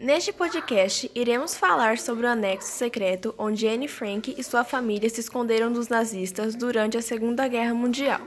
Neste podcast, iremos falar sobre o anexo secreto onde Anne Frank e sua família se esconderam dos nazistas durante a Segunda Guerra Mundial.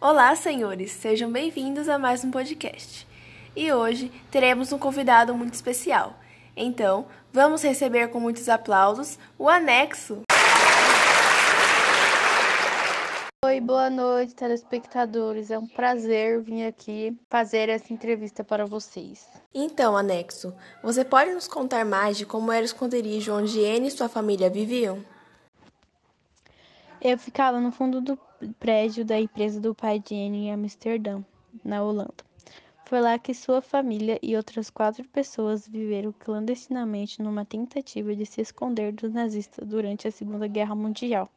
Olá, senhores, sejam bem-vindos a mais um podcast. E hoje teremos um convidado muito especial. Então, vamos receber com muitos aplausos o anexo. Oi, boa noite, telespectadores. É um prazer vir aqui fazer essa entrevista para vocês. Então, anexo, você pode nos contar mais de como era o esconderijo onde Anne e sua família viviam? Eu ficava no fundo do prédio da empresa do pai de Anne em Amsterdã, na Holanda. Foi lá que sua família e outras quatro pessoas viveram clandestinamente numa tentativa de se esconder dos nazistas durante a Segunda Guerra Mundial.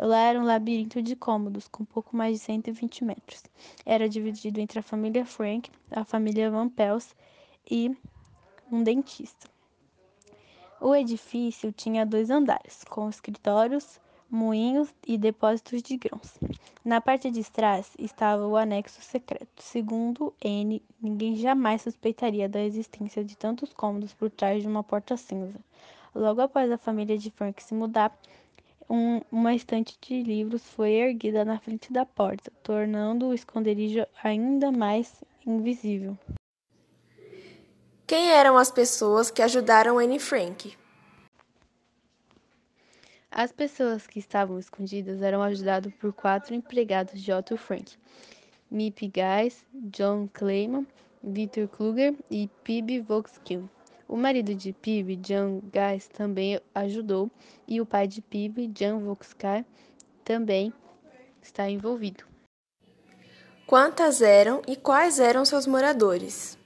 Lá era um labirinto de cômodos, com pouco mais de 120 metros. Era dividido entre a família Frank, a família Van Pels e um dentista. O edifício tinha dois andares, com escritórios, moinhos e depósitos de grãos. Na parte de trás estava o anexo secreto. Segundo N, ninguém jamais suspeitaria da existência de tantos cômodos por trás de uma porta cinza. Logo após a família de Frank se mudar, um, uma estante de livros foi erguida na frente da porta, tornando o esconderijo ainda mais invisível. Quem eram as pessoas que ajudaram Anne Frank? As pessoas que estavam escondidas eram ajudadas por quatro empregados de Otto Frank: Mip Guys, John Clayman, Victor Kluger e Pib Volkskill. O marido de Pib, John Guys, também ajudou e o pai de Pib, John Volkskill, também está envolvido. Quantas eram e quais eram seus moradores?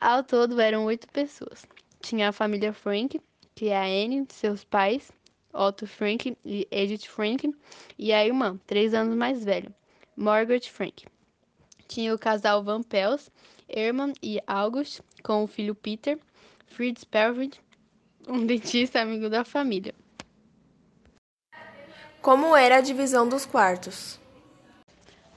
Ao todo eram oito pessoas. Tinha a família Frank, que é a Anne, seus pais, Otto Frank e Edith Frank, e a irmã, três anos mais velha, Margaret Frank. Tinha o casal Van Pels, Herman e August, com o filho Peter, Fritz Pervid, um dentista amigo da família. Como era a divisão dos quartos?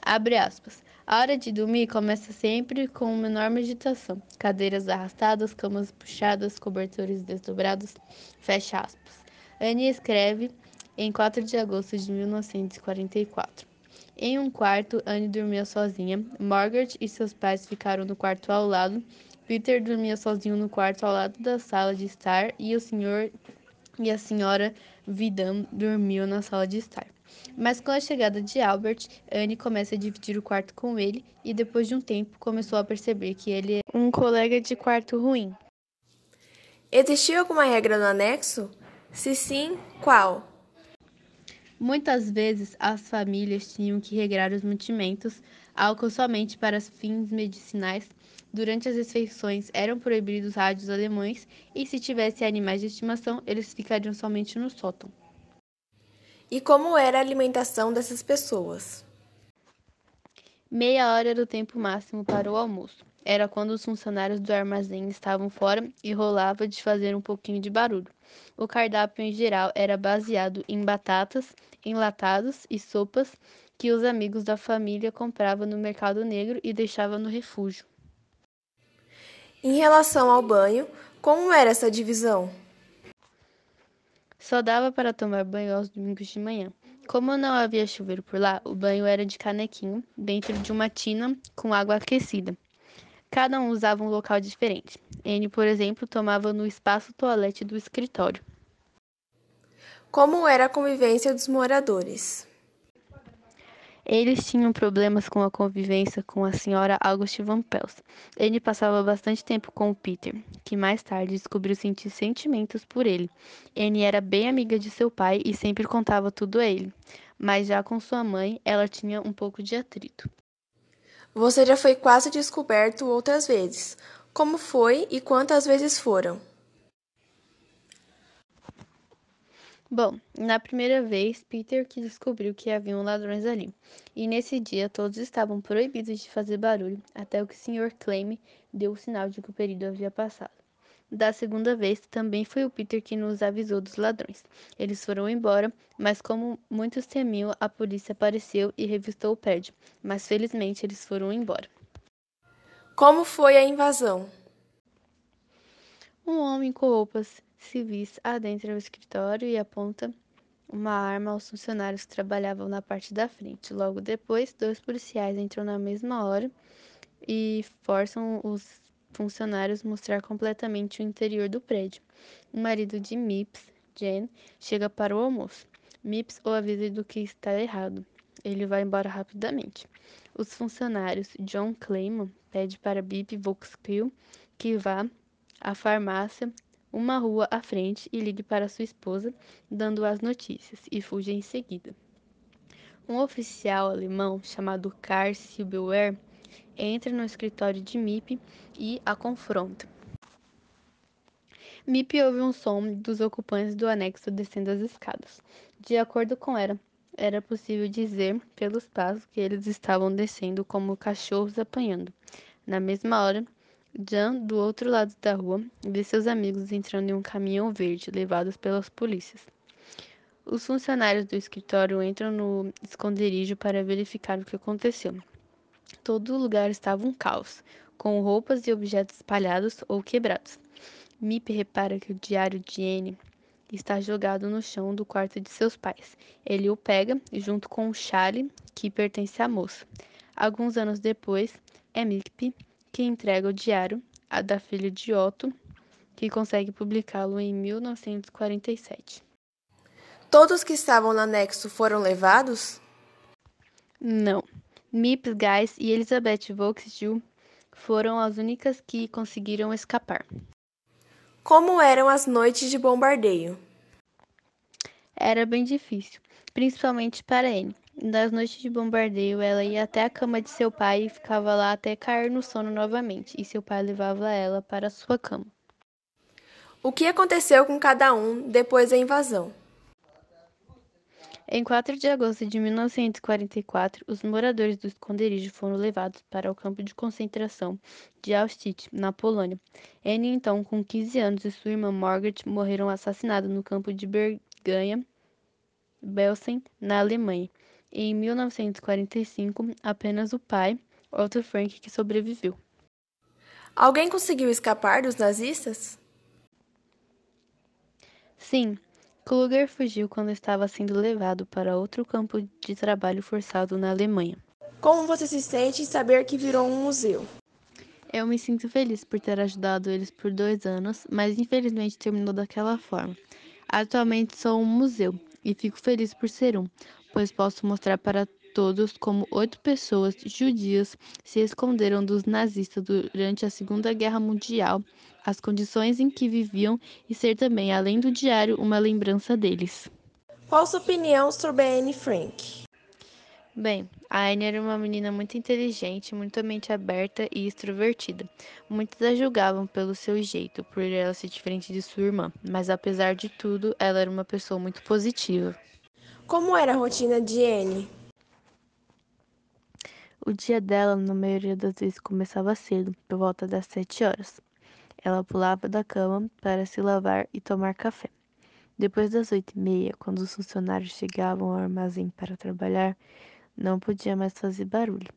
Abre aspas. A hora de dormir começa sempre com uma enorme agitação. Cadeiras arrastadas, camas puxadas, cobertores desdobrados. Fecha aspas. Anne escreve em 4 de agosto de 1944. Em um quarto, Anne dormia sozinha. Margaret e seus pais ficaram no quarto ao lado. Peter dormia sozinho no quarto ao lado da sala de estar e o senhor e a senhora Vidam dormiam na sala de estar. Mas com a chegada de Albert, Anne começa a dividir o quarto com ele e depois de um tempo começou a perceber que ele é um colega de quarto ruim. Existia alguma regra no anexo? Se sim, qual? Muitas vezes as famílias tinham que regrar os mantimentos, álcool somente para fins medicinais. Durante as refeições eram proibidos rádios alemães e se tivesse animais de estimação, eles ficariam somente no sótão. E como era a alimentação dessas pessoas? Meia hora era o tempo máximo para o almoço. Era quando os funcionários do armazém estavam fora e rolava de fazer um pouquinho de barulho. O cardápio em geral era baseado em batatas, enlatados e sopas que os amigos da família compravam no mercado negro e deixavam no refúgio. Em relação ao banho, como era essa divisão? Só dava para tomar banho aos domingos de manhã. Como não havia chuveiro por lá, o banho era de canequinho, dentro de uma tina com água aquecida. Cada um usava um local diferente. N, por exemplo, tomava no espaço toalete do escritório. Como era a convivência dos moradores? Eles tinham problemas com a convivência com a senhora Auguste Van Pels. Ele passava bastante tempo com o Peter, que mais tarde descobriu sentir sentimentos por ele. Anne era bem amiga de seu pai e sempre contava tudo a ele, mas já com sua mãe, ela tinha um pouco de atrito. Você já foi quase descoberto outras vezes. Como foi e quantas vezes foram? Bom, na primeira vez, Peter que descobriu que haviam ladrões ali, e nesse dia todos estavam proibidos de fazer barulho até que o Sr. Clame deu o sinal de que o período havia passado. Da segunda vez, também foi o Peter que nos avisou dos ladrões. Eles foram embora, mas como muitos temiam, a polícia apareceu e revistou o prédio. Mas felizmente eles foram embora. Como foi a invasão? Um homem com roupas civis adentra o escritório e aponta uma arma aos funcionários que trabalhavam na parte da frente. Logo depois, dois policiais entram na mesma hora e forçam os funcionários mostrar completamente o interior do prédio. O marido de Mips, Jen, chega para o almoço. Mips o avisa do que está errado. Ele vai embora rapidamente. Os funcionários, John Clayman, pede para Bip Volkswagen que vá à farmácia uma rua à frente e ligue para sua esposa, dando as notícias, e fuge em seguida. Um oficial alemão chamado Karl Silberwehr entra no escritório de Mip e a confronta. Mip ouve um som dos ocupantes do anexo descendo as escadas. De acordo com ela, era possível dizer pelos passos que eles estavam descendo como cachorros apanhando. Na mesma hora, Jan, do outro lado da rua, vê seus amigos entrando em um caminhão verde, levados pelas polícias. Os funcionários do escritório entram no esconderijo para verificar o que aconteceu. Todo lugar estava um caos, com roupas e objetos espalhados ou quebrados. Mip repara que o diário de Anne está jogado no chão do quarto de seus pais. Ele o pega junto com o chale que pertence à moça. Alguns anos depois, é Mip que entrega o diário a da filha de Otto, que consegue publicá-lo em 1947. Todos que estavam no anexo foram levados? Não. Mips Guys e Elizabeth Volkswagen foram as únicas que conseguiram escapar. Como eram as noites de bombardeio? Era bem difícil, principalmente para Anne. Nas noites de bombardeio, ela ia até a cama de seu pai e ficava lá até cair no sono novamente, e seu pai levava ela para sua cama. O que aconteceu com cada um depois da invasão? Em 4 de agosto de 1944, os moradores do esconderijo foram levados para o campo de concentração de Auschwitz, na Polônia. Anne, então, com 15 anos, e sua irmã Margaret morreram assassinadas no campo de Berganha, Belsen, na Alemanha. Em 1945, apenas o pai, Otto Frank, que sobreviveu. Alguém conseguiu escapar dos nazistas? Sim, Kluger fugiu quando estava sendo levado para outro campo de trabalho forçado na Alemanha. Como você se sente em saber que virou um museu? Eu me sinto feliz por ter ajudado eles por dois anos, mas infelizmente terminou daquela forma. Atualmente sou um museu e fico feliz por ser um, pois posso mostrar para todos como oito pessoas judias se esconderam dos nazistas durante a Segunda Guerra Mundial, as condições em que viviam e ser também, além do diário, uma lembrança deles. Qual sua opinião sobre a Anne Frank? Bem, a Anne era uma menina muito inteligente, muito mente aberta e extrovertida. Muitos a julgavam pelo seu jeito, por ela ser diferente de sua irmã, mas apesar de tudo, ela era uma pessoa muito positiva. Como era a rotina de Anne? O dia dela, na maioria das vezes, começava cedo, por volta das sete horas. Ela pulava da cama para se lavar e tomar café. Depois das oito e meia, quando os funcionários chegavam ao armazém para trabalhar, não podia mais fazer barulho.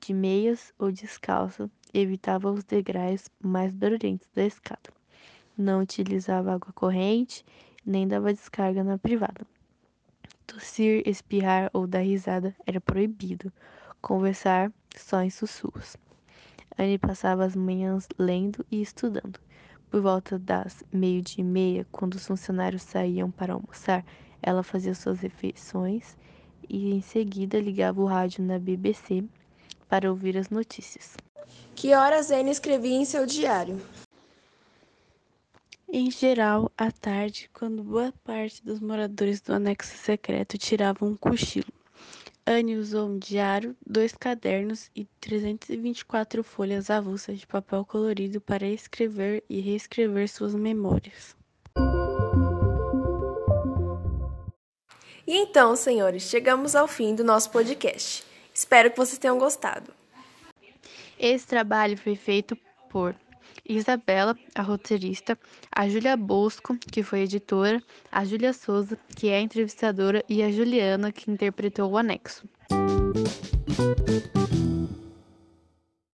De meias ou descalça, evitava os degraus mais barulhentos da escada. Não utilizava água corrente, nem dava descarga na privada. Tossir, espirrar ou dar risada era proibido conversar só em sussurros. Anne passava as manhãs lendo e estudando. Por volta das meio-dia e meia, quando os funcionários saíam para almoçar, ela fazia suas refeições e em seguida ligava o rádio na BBC para ouvir as notícias. Que horas Anne escrevia em seu diário? Em geral, à tarde, quando boa parte dos moradores do anexo secreto tiravam um cochilo. Anne usou um diário, dois cadernos e 324 folhas avulsas de papel colorido para escrever e reescrever suas memórias. E então, senhores, chegamos ao fim do nosso podcast. Espero que vocês tenham gostado. Esse trabalho foi feito por Isabela, a roteirista, a Júlia Bosco, que foi editora, a Júlia Souza, que é a entrevistadora, e a Juliana, que interpretou o anexo.